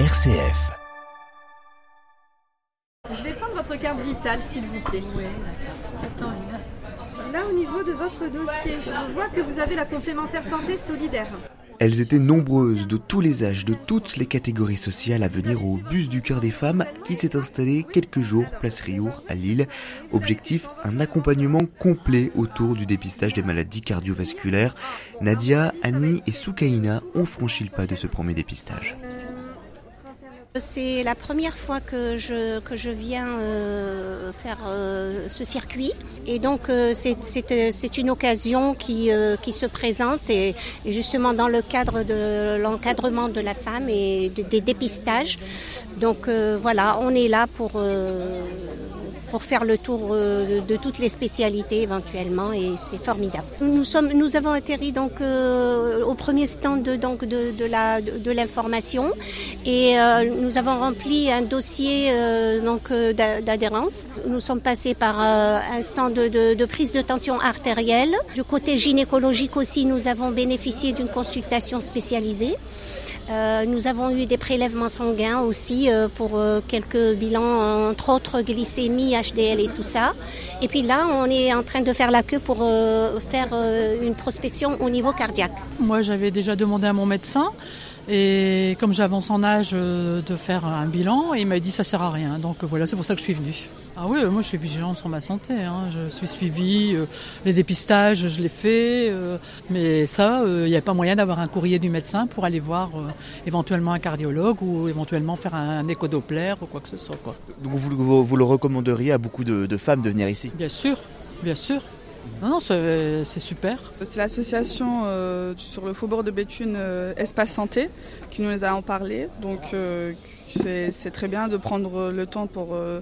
RCF. Je vais prendre votre carte vitale, s'il vous plaît. Oui, d'accord. Attends, Là, au niveau de votre dossier, je vois que vous avez la complémentaire santé solidaire. Elles étaient nombreuses, de tous les âges, de toutes les catégories sociales, à venir au bus du cœur des femmes qui s'est installé quelques jours place Riour à Lille. Objectif, un accompagnement complet autour du dépistage des maladies cardiovasculaires. Nadia, Annie et Soukaina ont franchi le pas de ce premier dépistage. C'est la première fois que je, que je viens euh, faire euh, ce circuit et donc euh, c'est- euh, une occasion qui, euh, qui se présente et, et justement dans le cadre de l'encadrement de la femme et de- des dépistages. Donc euh, voilà, on est là pour, pour faire le tour euh, de, toutes les spécialités éventuellement et c'est formidable. Nous, sommes, nous avons atterri donc euh, au premier stand de, donc de, la de, l'information et euh, nous avons rempli un dossier donc d'a- d'adhérence. Nous sommes passés par un stand de prise de tension artérielle. Du côté gynécologique aussi, nous avons bénéficié d'une consultation spécialisée. Euh, nous avons eu des prélèvements sanguins aussi euh, pour euh, quelques bilans, entre autres glycémie, HDL et tout ça. Et puis là, on est en train de faire la queue pour euh, faire euh, une prospection au niveau cardiaque. Moi, j'avais déjà demandé à mon médecin. Et comme j'avance en âge euh, de faire un bilan, il m'a dit ça sert à rien. Donc euh, voilà, c'est pour ça que je suis venue. Ah oui, moi je suis vigilante sur ma santé. hein. Je suis suivie, euh, les dépistages, je les fais. euh, mais ça, euh, il n'y a pas moyen d'avoir un courrier du médecin pour aller voir éventuellement un cardiologue ou éventuellement faire un, échodoppler ou quoi que ce soit. Quoi. Donc vous, vous- vous le recommanderiez à beaucoup de, de femmes de venir ici? Bien sûr, bien sûr. Non, non, c'est c'est super. C'est l'association euh, sur le faubourg de Béthune euh, Espace Santé qui nous a en parlé. Donc euh, c'est très bien de prendre le temps pour euh,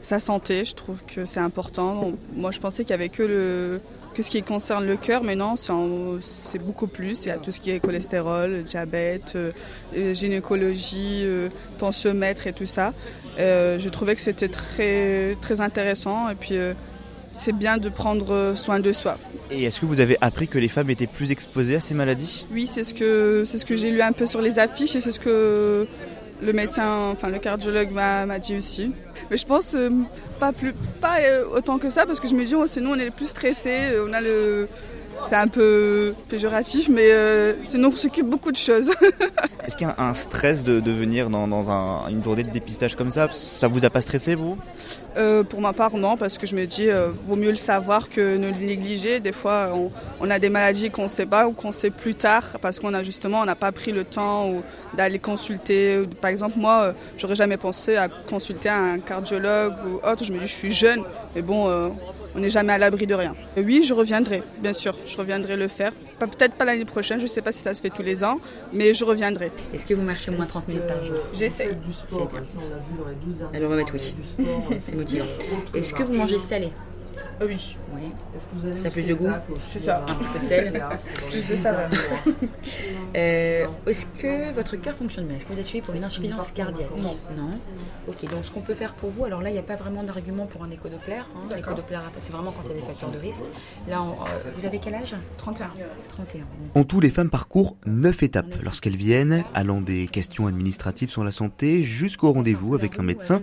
sa santé. Je trouve que c'est important. Moi je pensais qu'il y avait que ce qui concerne le cœur, mais non, c'est beaucoup plus. Il y a tout ce qui est cholestérol, diabète, euh, euh, gynécologie, euh, tensiomètre et tout ça. Euh, je trouvais que c'était très très intéressant et puis euh, c'est bien de prendre soin de soi. Et est-ce que vous avez appris que les femmes étaient plus exposées à ces maladies? Oui, c'est ce que c'est ce que j'ai lu un peu sur les affiches et c'est ce que le médecin, enfin le cardiologue m'a m'a dit aussi. Mais je pense euh, pas plus, pas euh, autant que ça parce que je me dis oh, sinon on est plus stressé, on a le, c'est un peu péjoratif, mais euh, sinon on s'occupe beaucoup de choses. Est-ce qu'il y a un stress de, de venir dans, dans un- une journée de dépistage comme ça? Ça vous a pas stressé vous? Euh, pour ma part, non, parce que je me dis, euh, vaut mieux le savoir que ne le négliger. Des fois, on, on a des maladies qu'on ne sait pas ou qu'on sait plus tard, parce qu'on a justement, on n'a pas pris le temps d'aller consulter. Par exemple, moi, euh, j'aurais jamais pensé à consulter un cardiologue ou autre. Je me dis, je suis jeune, mais bon, euh, on n'est jamais à l'abri de rien. Et oui, je reviendrai, bien sûr, je reviendrai le faire. Peut-être pas l'année prochaine, je ne sais pas si ça se fait tous les ans, mais je reviendrai. Est-ce que vous marchez au moins 30 minutes par jour? J'essaie. du sport, C'est bien. ça, on l'a vu dans les 12 dernières Alors, on va mettre oui. C'est motivant. Est-ce que vous mangez salé? Oui. Oui. Est-ce que vous allez Ça a plus de goût C'est ça. Un petit peu de sel. Plus de saveur. Euh, Est-ce que votre cœur fonctionne bien? Est-ce que vous êtes suivi pour une insuffisance cardiaque? Non. Non. Ok, donc ce qu'on peut faire pour vous, alors là, il n'y a pas vraiment d'argument pour un échodoppler. Hein. L'échodoppler, c'est vraiment quand il y a des facteurs de risque. Là, on- euh, vous avez quel âge? 31. 31. En tout, les femmes parcourent neuf étapes lorsqu'elles viennent, allant des questions administratives sur la santé jusqu'au rendez-vous avec un médecin.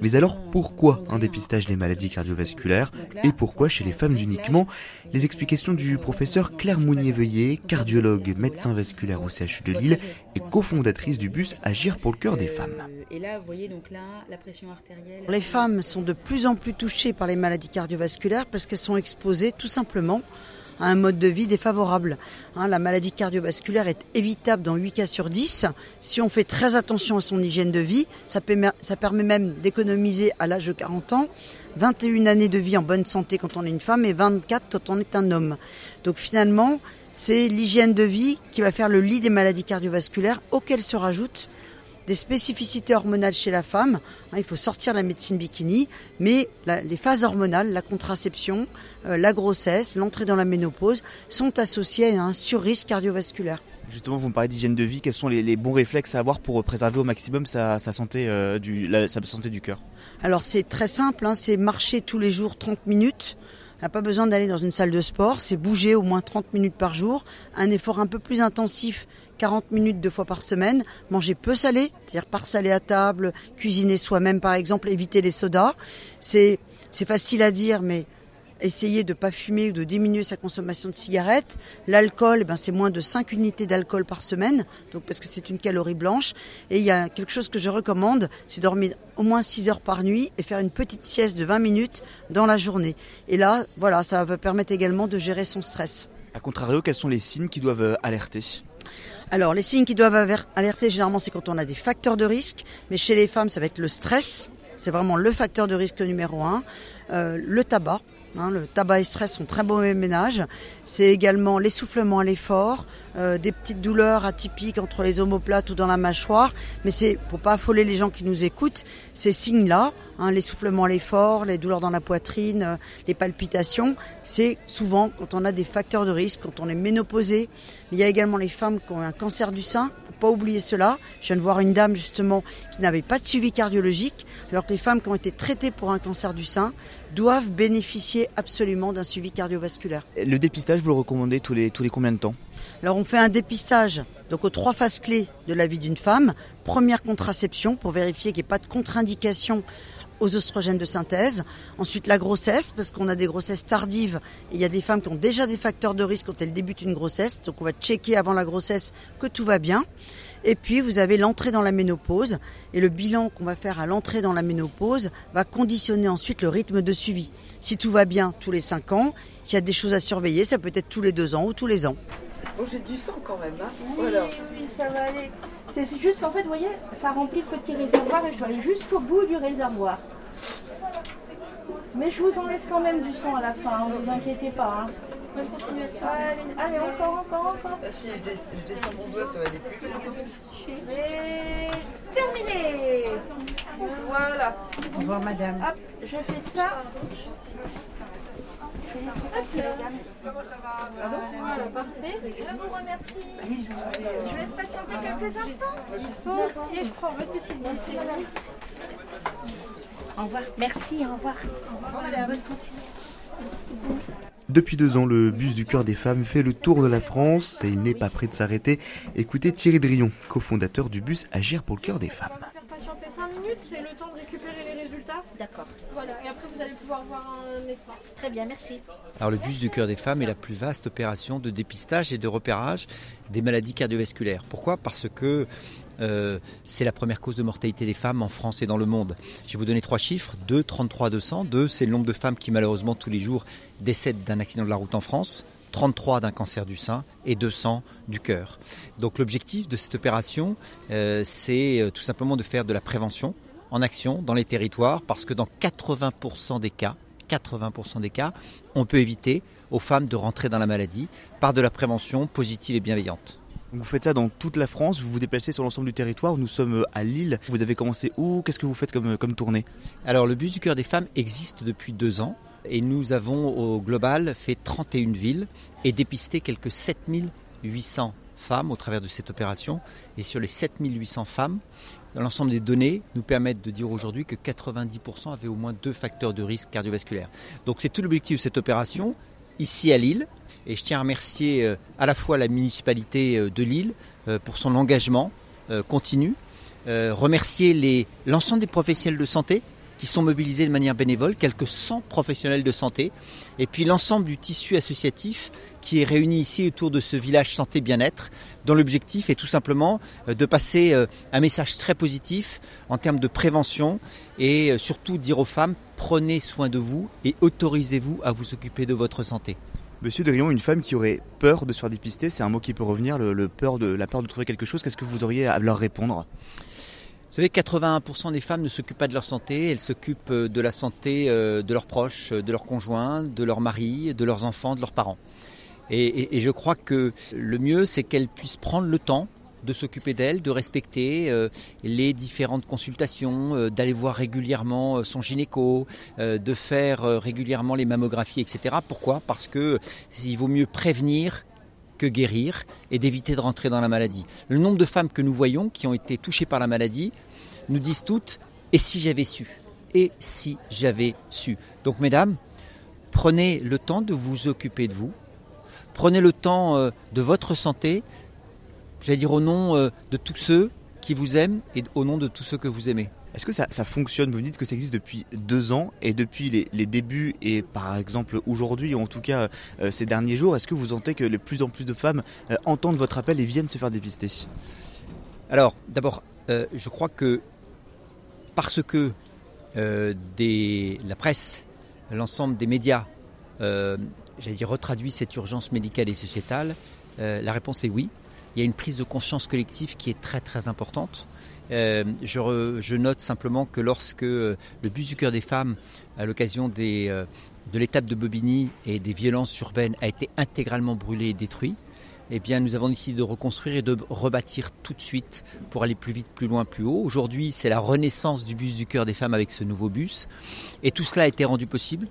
Mais alors, pourquoi un dépistage des maladies cardiovasculaires? Et pourquoi chez les femmes uniquement Les explications du professeur Claire Mounier-Veuillet, cardiologue, médecin vasculaire au CHU de Lille et cofondatrice du bus Agir pour le cœur des femmes. Et là, vous voyez, donc là, la pression artérielle. Les femmes sont de plus en plus touchées par les maladies cardiovasculaires parce qu'elles sont exposées tout simplement à un mode de vie défavorable. Hein, la maladie cardiovasculaire est évitable dans 8 cas sur 10. Si on fait très attention à son hygiène de vie, ça permet, ça permet même d'économiser à l'âge de 40 ans 21 années de vie en bonne santé quand on est une femme et 24 quand on est un homme. Donc finalement, c'est l'hygiène de vie qui va faire le lit des maladies cardiovasculaires auxquelles se rajoutent des spécificités hormonales chez la femme. Hein, il faut sortir la médecine bikini, mais les phases hormonales, la contraception, euh, la grossesse, l'entrée dans la ménopause sont associées à un surrisque cardiovasculaire. Justement, vous me parlez d'hygiène de vie. Quels sont les, bons réflexes à avoir pour préserver au maximum sa, euh, santé du cœur? Alors c'est très simple, hein, c'est marcher tous les jours 30 minutes. On n'a pas besoin d'aller dans une salle de sport, c'est bouger au moins 30 minutes par jour. Un effort un peu plus intensif 40 minutes deux fois par semaine, manger peu salé, c'est-à-dire par salé à table, cuisiner soi-même par exemple, éviter les sodas. C'est facile à dire, mais essayer de ne pas fumer ou de diminuer sa consommation de cigarettes. L'alcool, eh ben, c'est moins de 5 unités d'alcool par semaine, donc parce que c'est une calorie blanche. Et il y a quelque chose que je recommande, c'est dormir au moins 6 heures par nuit et faire une petite sieste de 20 minutes dans la journée. Et là, voilà, ça va permettre également de gérer son stress. A contrario, quels sont les signes qui doivent euh, alerter? Alors, les signes qui doivent alerter, généralement, c'est quand on a des facteurs de risque. Mais chez les femmes, ça va être le stress. C'est vraiment le facteur de risque numéro un. Euh, le tabac, Hein, le tabac et stress sont très mauvais ménage. C'est également l'essoufflement à l'effort, euh, des petites douleurs atypiques entre les omoplates ou dans la mâchoire. Mais c'est pour pas affoler les gens qui nous écoutent, ces signes-là, hein, l'essoufflement à l'effort, les douleurs dans la poitrine, euh, les palpitations, c'est souvent quand on a des facteurs de risque, quand on est ménopausé. Il y a également les femmes qui ont un cancer du sein. Pas oublier cela. Je viens de voir une dame justement qui n'avait pas de suivi cardiologique, alors que les femmes qui ont été traitées pour un cancer du sein doivent bénéficier absolument d'un suivi cardiovasculaire. Le dépistage, vous le recommandez tous les, tous les combien de temps? Alors on fait un dépistage donc aux trois phases clés de la vie d'une femme. Première contraception pour vérifier qu'il n'y ait pas de contre-indication aux oestrogènes de synthèse. Ensuite la grossesse parce qu'on a des grossesses tardives et il y a des femmes qui ont déjà des facteurs de risque quand elles débutent une grossesse. Donc on va checker avant la grossesse que tout va bien. Et puis vous avez l'entrée dans la ménopause et le bilan qu'on va faire à l'entrée dans la ménopause va conditionner ensuite le rythme de suivi. Si tout va bien tous les 5 ans, s'il y a des choses à surveiller, ça peut être tous les 2 ans ou tous les ans. Oh, j'ai du sang quand même. Hein oui, oui, ça va aller. C'est juste qu'en fait, vous voyez, ça remplit le petit réservoir et je dois aller jusqu'au bout du réservoir. Mais je vous en laisse quand même du sang à la fin, ne vous inquiétez pas. Hein. Bonne continuation. Allez, encore, encore, encore. Ah, si je, descends mon doigt, ça va aller plus vite. Et terminé. Voilà. Au revoir, madame. Hop, je fais ça. Comment ça va Voilà, parfait. Je vous remercie. Je laisse patienter quelques instants. Merci, je prends votre petite. Au revoir. Merci, au revoir. Au revoir, madame. Depuis deux ans, le bus du cœur des femmes fait le tour de la France et il n'est pas prêt de s'arrêter. Écoutez Thierry Drion, cofondateur du bus Agir pour le cœur des femmes. D'accord. Voilà, et après vous allez pouvoir voir un médecin. Très bien, merci. Alors le bus du cœur des femmes est la plus vaste opération de dépistage et de repérage des maladies cardiovasculaires. Pourquoi? Parce que euh, c'est la première cause de mortalité des femmes en France et dans le monde. Je vais vous donner trois chiffres 2, 33, 200. 2, c'est le nombre de femmes qui malheureusement tous les jours décèdent d'un accident de la route en France. 33 d'un cancer du sein et 200 du cœur. Donc l'objectif de cette opération, euh, c'est euh, tout simplement de faire de la prévention en action dans les territoires parce que dans 80% des cas, 80% des cas, on peut éviter aux femmes de rentrer dans la maladie par de la prévention positive et bienveillante. Vous faites ça dans toute la France, vous vous déplacez sur l'ensemble du territoire. Nous sommes euh, à Lille. Vous avez commencé où? Qu'est-ce que vous faites comme, comme tournée? Alors le bus du cœur des femmes existe depuis deux ans et nous avons au global fait 31 villes et dépisté quelques 7800 femmes au travers de cette opération. Et sur les 7800 femmes, l'ensemble des données nous permettent de dire aujourd'hui que 90% avaient au moins deux facteurs de risque cardiovasculaire. Donc c'est tout l'objectif de cette opération ici à Lille. Et je tiens à remercier euh, à la fois la municipalité euh, de Lille euh, pour son engagement continu, remercier l'ensemble des professionnels de santé qui sont mobilisés de manière bénévole, quelques 100 professionnels de santé, et puis l'ensemble du tissu associatif qui est réuni ici autour de ce village santé bien-être, dont l'objectif est tout simplement de passer un message très positif en termes de prévention et surtout dire aux femmes prenez soin de vous et autorisez-vous à vous occuper de votre santé. Monsieur Drion, une femme qui aurait peur de se faire dépister, c'est un mot qui peut revenir, de, la peur de trouver quelque chose. Qu'est-ce que vous auriez à leur répondre? Savez, 81% des femmes ne s'occupent pas de leur santé, elles s'occupent euh, de la santé euh, de leurs proches, de leurs conjoints, de leurs maris, de leurs enfants, de leurs parents. et je crois que le mieux, c'est qu'elles puissent prendre le temps de s'occuper d'elle, de respecter euh, les différentes consultations, euh, d'aller voir régulièrement euh, son gynéco, de faire régulièrement les mammographies, etc. Pourquoi? Parce que il vaut mieux prévenir que guérir et d'éviter de rentrer dans la maladie. Le nombre de femmes que nous voyons qui ont été touchées par la maladie nous disent toutes et si j'avais su? Et si j'avais su? Donc mesdames, prenez le temps de vous occuper de vous, prenez le temps de votre santé, j'allais dire au nom de tous ceux qui vous aiment et au nom de tous ceux que vous aimez. Est-ce que ça, fonctionne? Vous dites que ça existe depuis deux ans et depuis les, débuts et par exemple aujourd'hui, ou en tout cas euh, ces derniers jours, est-ce que vous sentez que de plus en plus de femmes euh, entendent votre appel et viennent se faire dépister? Alors d'abord, euh, je crois que parce que la presse, l'ensemble des médias, j'allais dire, retraduit cette urgence médicale et sociétale, la réponse est oui. Il y a une prise de conscience collective qui est très très importante. Euh, je, note simplement que lorsque euh, le bus du cœur des femmes, à l'occasion euh, de l'étape de Bobigny et des violences urbaines, a été intégralement brûlé et détruit, eh bien, nous avons décidé de reconstruire et de rebâtir tout de suite pour aller plus vite, plus loin, plus haut. Aujourd'hui, c'est la renaissance du bus du cœur des femmes avec ce nouveau bus. Et tout cela a été rendu possible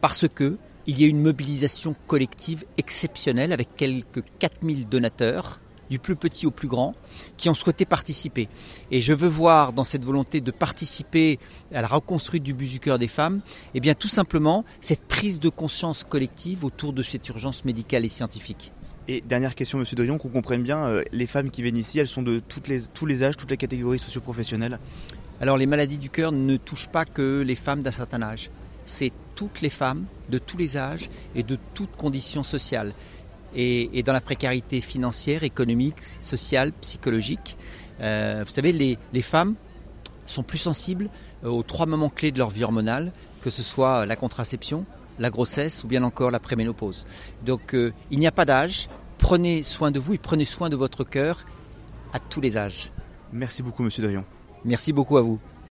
parce que il y a une mobilisation collective exceptionnelle avec quelques 4000 donateurs du plus petit au plus grand, qui ont souhaité participer. Et je veux voir dans cette volonté de participer à la reconstruite du bus du cœur des femmes, eh bien tout simplement cette prise de conscience collective autour de cette urgence médicale et scientifique. Et dernière question, Monsieur Drion, qu'on comprenne bien, euh, les femmes qui viennent ici, elles sont de toutes les, tous les âges, toutes les catégories socioprofessionnelles? Alors les maladies du cœur ne touchent pas que les femmes d'un certain âge. C'est toutes les femmes de tous les âges et de toutes conditions sociales et, dans la précarité financière, économique, sociale, psychologique. Euh, vous savez, les, femmes sont plus sensibles euh, aux trois moments clés de leur vie hormonale, que ce soit la contraception, la grossesse ou bien encore la préménopause. Donc euh, il n'y a pas d'âge, prenez soin de vous et prenez soin de votre cœur à tous les âges. Merci beaucoup Monsieur Drion. Merci beaucoup à vous.